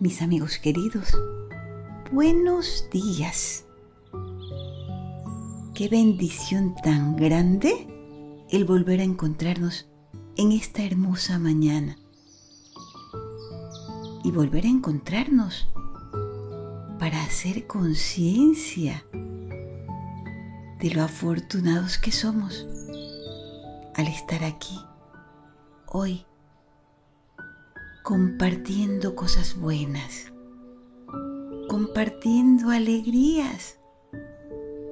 mis amigos queridos, buenos días. Qué bendición tan grande el volver a encontrarnos en esta hermosa mañana. Y volver a encontrarnos para hacer conciencia de lo afortunados que somos al estar aquí, hoy, compartiendo cosas buenas, compartiendo alegrías,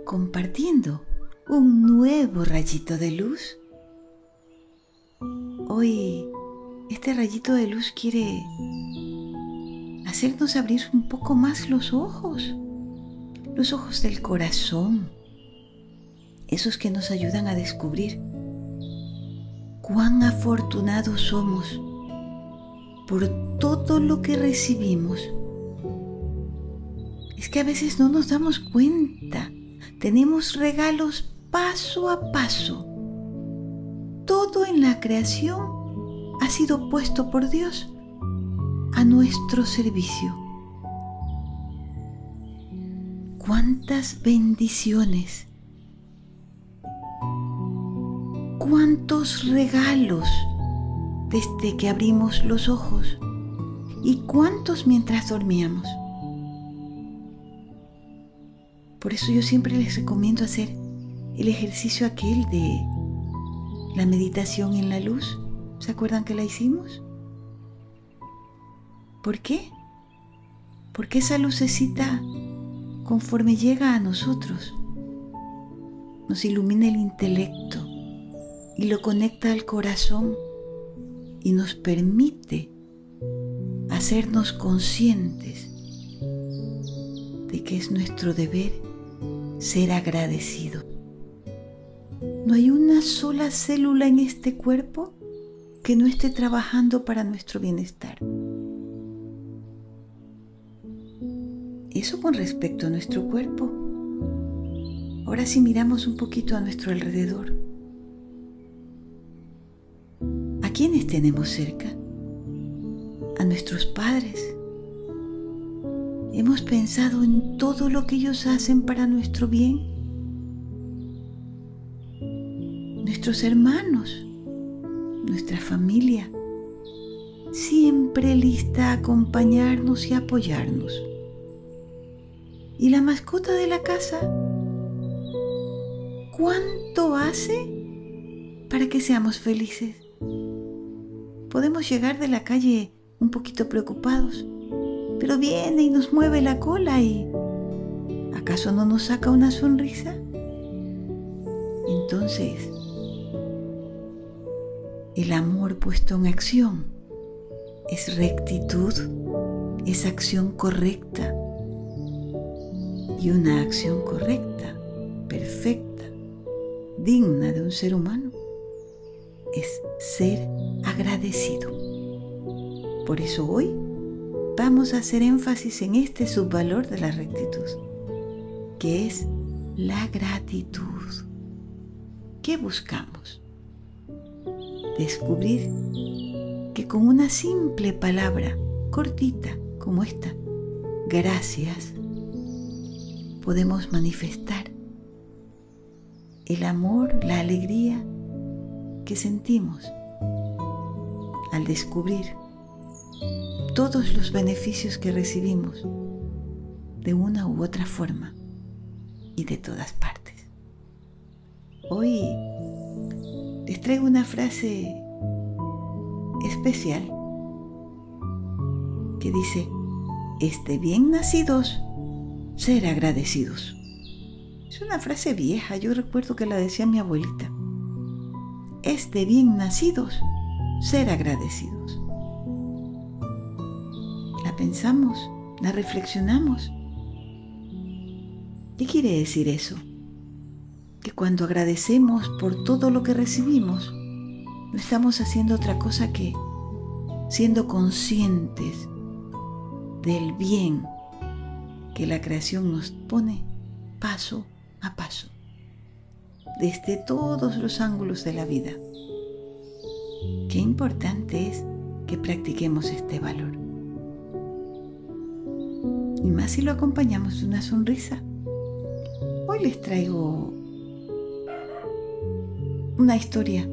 compartiendo un nuevo rayito de luz. Hoy este rayito de luz quiere hacernos abrir un poco más los ojos, los ojos del corazón, esos que nos ayudan a descubrir cuán afortunados somos por todo lo que recibimos. Es que a veces no nos damos cuenta. Tenemos regalos paso a paso. Todo en la creación ha sido puesto por Dios a nuestro servicio. Cuántas bendiciones, cuántos regalos desde que abrimos los ojos y cuántos mientras dormíamos. Por eso yo siempre les recomiendo hacer el ejercicio aquel de la meditación en la luz. ¿Se acuerdan que la hicimos? ¿Por qué? Porque esa lucecita, conforme llega a nosotros, nos ilumina el intelecto y lo conecta al corazón y nos permite hacernos conscientes de que es nuestro deber ser agradecido. No hay una sola célula en este cuerpo que no esté trabajando para nuestro bienestar. Eso con respecto a nuestro cuerpo. Ahora si miramos un poquito a nuestro alrededor, quiénes tenemos cerca? A nuestros padres. ¿Hemos pensado en todo lo que ellos hacen para nuestro bien? Nuestros hermanos, nuestra familia, siempre lista a acompañarnos y apoyarnos. ¿Y la mascota de la casa? ¿Cuánto hace para que seamos felices? Podemos llegar de la calle un poquito preocupados, pero viene y nos mueve la cola y ¿acaso no nos saca una sonrisa? Entonces, el amor puesto en acción es rectitud, es acción correcta. Y una acción correcta, perfecta, digna de un ser humano, es ser agradecido. Por eso hoy vamos a hacer énfasis en este subvalor de la rectitud, que es la gratitud. ¿Qué buscamos? Descubrir que con una simple palabra cortita como esta, gracias, podemos manifestar el amor, la alegría que sentimos al descubrir todos los beneficios que recibimos de una u otra forma y de todas partes. Hoy les traigo una frase especial que dice, este bien nacidos, ser agradecidos. Es una frase vieja, yo recuerdo que la decía mi abuelita. Este bien nacidos, ser agradecidos. La pensamos, la reflexionamos. ¿Qué quiere decir eso? Que cuando agradecemos por todo lo que recibimos, no estamos haciendo otra cosa que siendo conscientes del bien que la creación nos pone paso a paso, desde todos los ángulos de la vida. Qué importante es que practiquemos este valor. y más si lo acompañamos de una sonrisa. Hoy les traigo una historia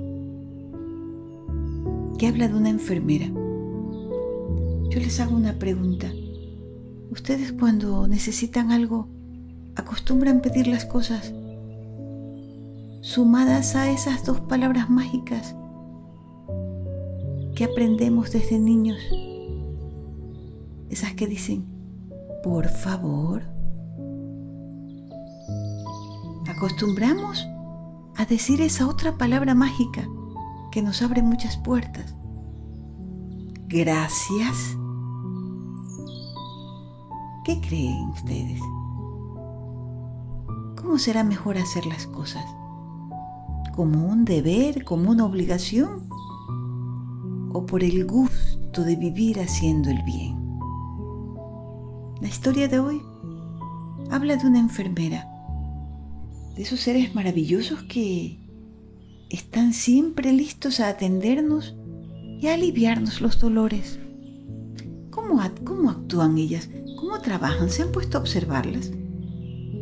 que habla de una enfermera. Yo les hago una pregunta. ¿Ustedes cuando necesitan algo acostumbran pedir las cosas sumadas a esas dos palabras mágicas que aprendemos desde niños? Esas que dicen, por favor. Acostumbramos a decir esa otra palabra mágica que nos abre muchas puertas. Gracias. ¿Qué creen ustedes? ¿Cómo será mejor hacer las cosas? ¿Como un deber, como una obligación? ¿O por el gusto de vivir haciendo el bien? La historia de hoy habla de una enfermera, de esos seres maravillosos que están siempre listos a atendernos y a aliviarnos los dolores. ¿Cómo, cómo actúan ellas? ¿Cómo trabajan? ¿Se han puesto a observarlas?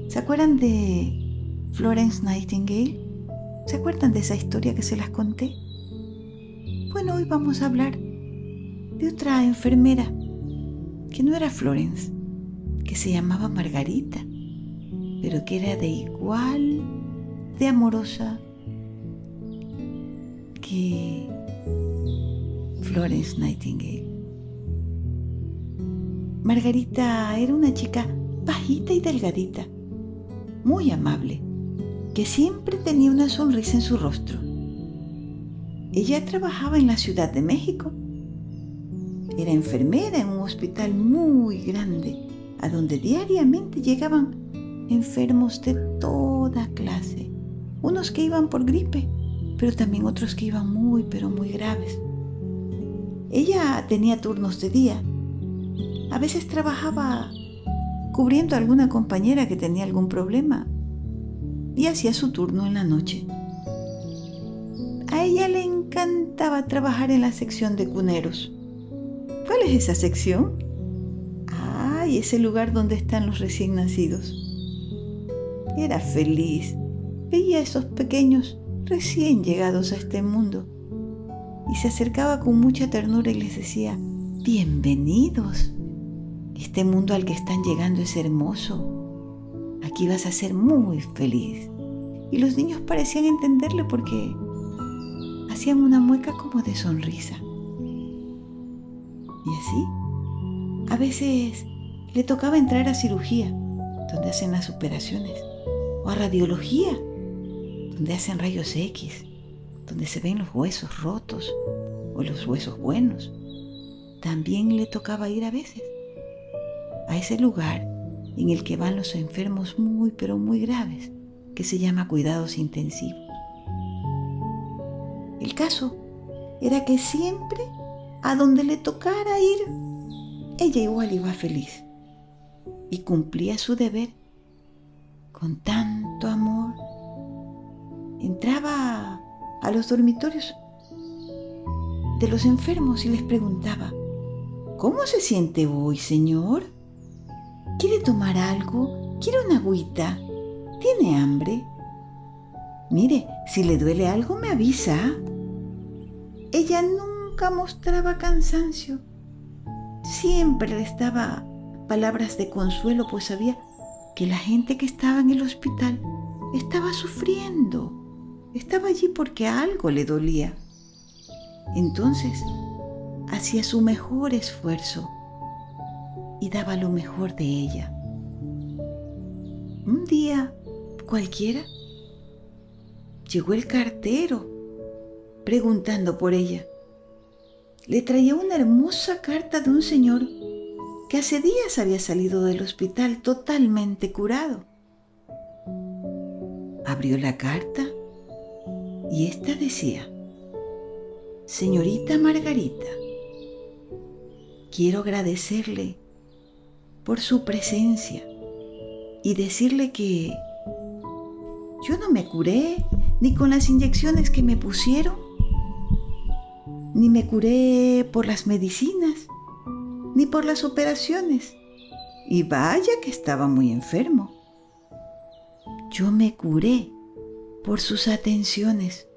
¿Se acuerdan de Florence Nightingale? ¿Se acuerdan de esa historia que se las conté? Bueno, hoy vamos a hablar de otra enfermera que no era Florence, que se llamaba Margarita, pero que era de igual de amorosa que Florence Nightingale. Margarita era una chica bajita y delgadita, muy amable, que siempre tenía una sonrisa en su rostro. Ella trabajaba en la Ciudad de México. Era enfermera en un hospital muy grande a donde diariamente llegaban enfermos de toda clase, unos que iban por gripe, pero también otros que iban muy, pero muy graves. Ella tenía turnos de día. A veces trabajaba cubriendo a alguna compañera que tenía algún problema y hacía su turno en la noche. A ella le encantaba trabajar en la sección de cuneros. ¿Cuál es esa sección? y ese lugar donde están los recién nacidos. Era feliz. Veía a esos pequeños recién llegados a este mundo y se acercaba con mucha ternura y les decía, bienvenidos. Este mundo al que están llegando es hermoso. Aquí vas a ser muy feliz. Y los niños parecían entenderle porque hacían una mueca como de sonrisa. Y así, a veces le tocaba entrar a cirugía, donde hacen las operaciones, o a radiología, donde hacen rayos X, donde se ven los huesos rotos o los huesos buenos. También le tocaba ir a veces a ese lugar en el que van los enfermos muy pero muy graves, que se llama cuidados intensivos. El caso era que siempre a donde le tocara ir, ella igual iba feliz y cumplía su deber con tanto amor. Entraba a los dormitorios de los enfermos y les preguntaba, ¿cómo se siente hoy, señor? ¿Quiere tomar algo? ¿Quiere una agüita? ¿Tiene hambre? Mire, si le duele algo me avisa. Ella nunca mostraba cansancio. Siempre le estaba palabras de consuelo, pues sabía que la gente que estaba en el hospital estaba sufriendo, estaba allí porque algo le dolía. Entonces, hacía su mejor esfuerzo y daba lo mejor de ella. Un día cualquiera, llegó el cartero preguntando por ella. Le traía una hermosa carta de un señor que hace días había salido del hospital totalmente curado. Abrió la carta y ésta decía, Señorita Margarita, quiero agradecerle por su presencia y decirle que yo no me curé ni con las inyecciones que me pusieron, ni me curé por las medicinas ni por las operaciones. Y vaya que estaba muy enfermo. Yo me curé por sus atenciones,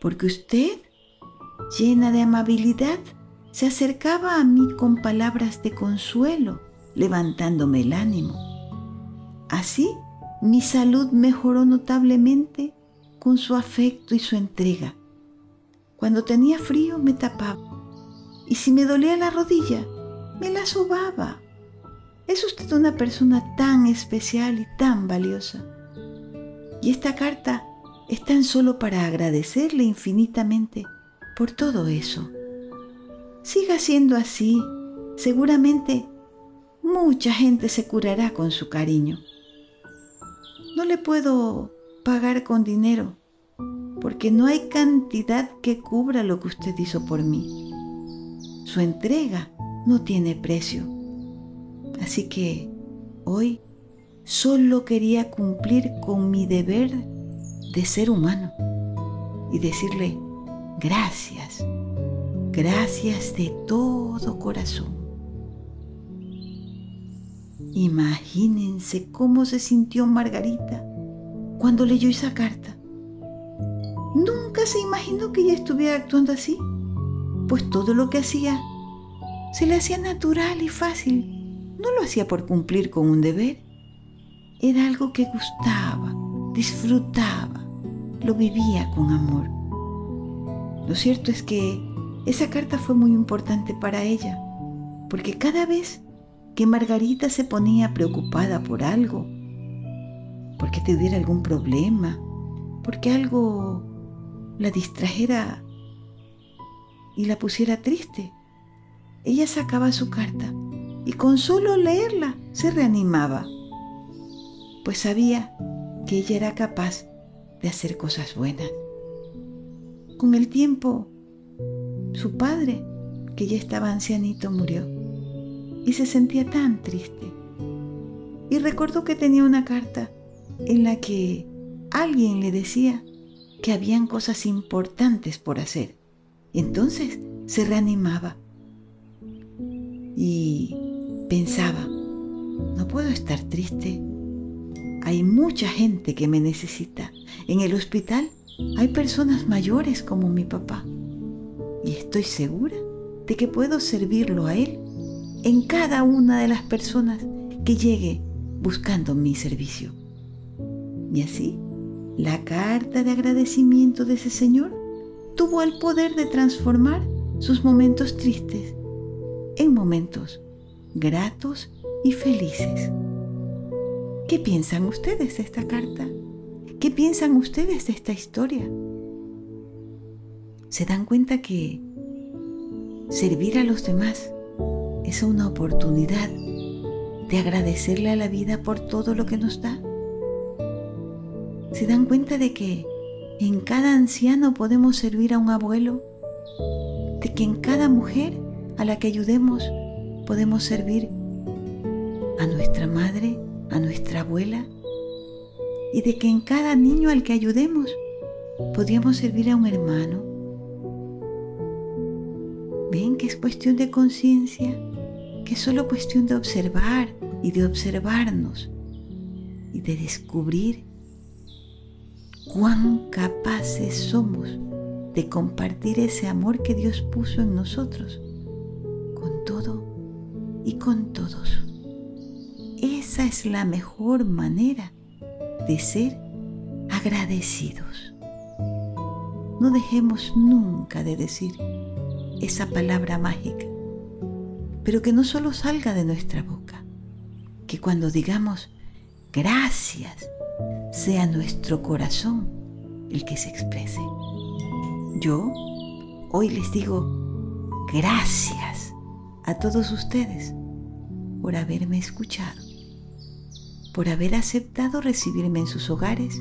porque usted, llena de amabilidad, se acercaba a mí con palabras de consuelo, levantándome el ánimo. Así, mi salud mejoró notablemente con su afecto y su entrega. Cuando tenía frío me tapaba y si me dolía la rodilla, me la sobaba. Es usted una persona tan especial y tan valiosa. Y esta carta es tan solo para agradecerle infinitamente por todo eso. Siga siendo así. Seguramente mucha gente se curará con su cariño. No le puedo pagar con dinero, porque no hay cantidad que cubra lo que usted hizo por mí. Su entrega no tiene precio. Así que hoy solo quería cumplir con mi deber de ser humano y decirle gracias, gracias de todo corazón. Imagínense cómo se sintió Margarita cuando leyó esa carta. Nunca se imaginó que ella estuviera actuando así, pues todo lo que hacía se le hacía natural y fácil. No lo hacía por cumplir con un deber. Era algo que gustaba, disfrutaba, lo vivía con amor. Lo cierto es que esa carta fue muy importante para ella, porque cada vez que Margarita se ponía preocupada por algo, porque tuviera algún problema, porque algo la distrajera y la pusiera triste. Ella sacaba su carta y con solo leerla se reanimaba, pues sabía que ella era capaz de hacer cosas buenas. Con el tiempo, su padre, que ya estaba ancianito, murió y se sentía tan triste. Y recordó que tenía una carta en la que alguien le decía que habían cosas importantes por hacer. Entonces se reanimaba y pensaba, no puedo estar triste. Hay mucha gente que me necesita. En el hospital hay personas mayores como mi papá. Y estoy segura de que puedo servirlo a él en cada una de las personas que llegue buscando mi servicio. Y así, la carta de agradecimiento de ese Señor tuvo el poder de transformar sus momentos tristes en momentos gratos y felices. ¿Qué piensan ustedes de esta carta? ¿Qué piensan ustedes de esta historia? ¿Se dan cuenta que servir a los demás es una oportunidad de agradecerle a la vida por todo lo que nos da? ¿Se dan cuenta de que en cada anciano podemos servir a un abuelo? ¿De que en cada mujer a la que ayudemos podemos servir a nuestra madre, a nuestra abuela? ¿Y de que en cada niño al que ayudemos podríamos servir a un hermano? ¿Ven que es cuestión de conciencia? Que es solo cuestión de observar y de observarnos y de descubrir cuán capaces somos de compartir ese amor que Dios puso en nosotros, con todo y con todos. Esa es la mejor manera de ser agradecidos. No dejemos nunca de decir esa palabra mágica, pero que no solo salga de nuestra boca, que cuando digamos gracias, sea nuestro corazón el que se exprese. Yo hoy les digo gracias a todos ustedes por haberme escuchado, por haber aceptado recibirme en sus hogares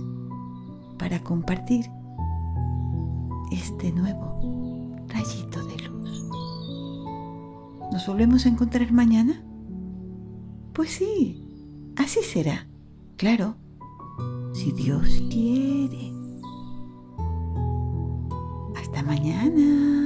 para compartir este nuevo rayito de. ¿Nos volvemos a encontrar mañana? Pues sí, así será. Claro, si Dios quiere. Hasta mañana.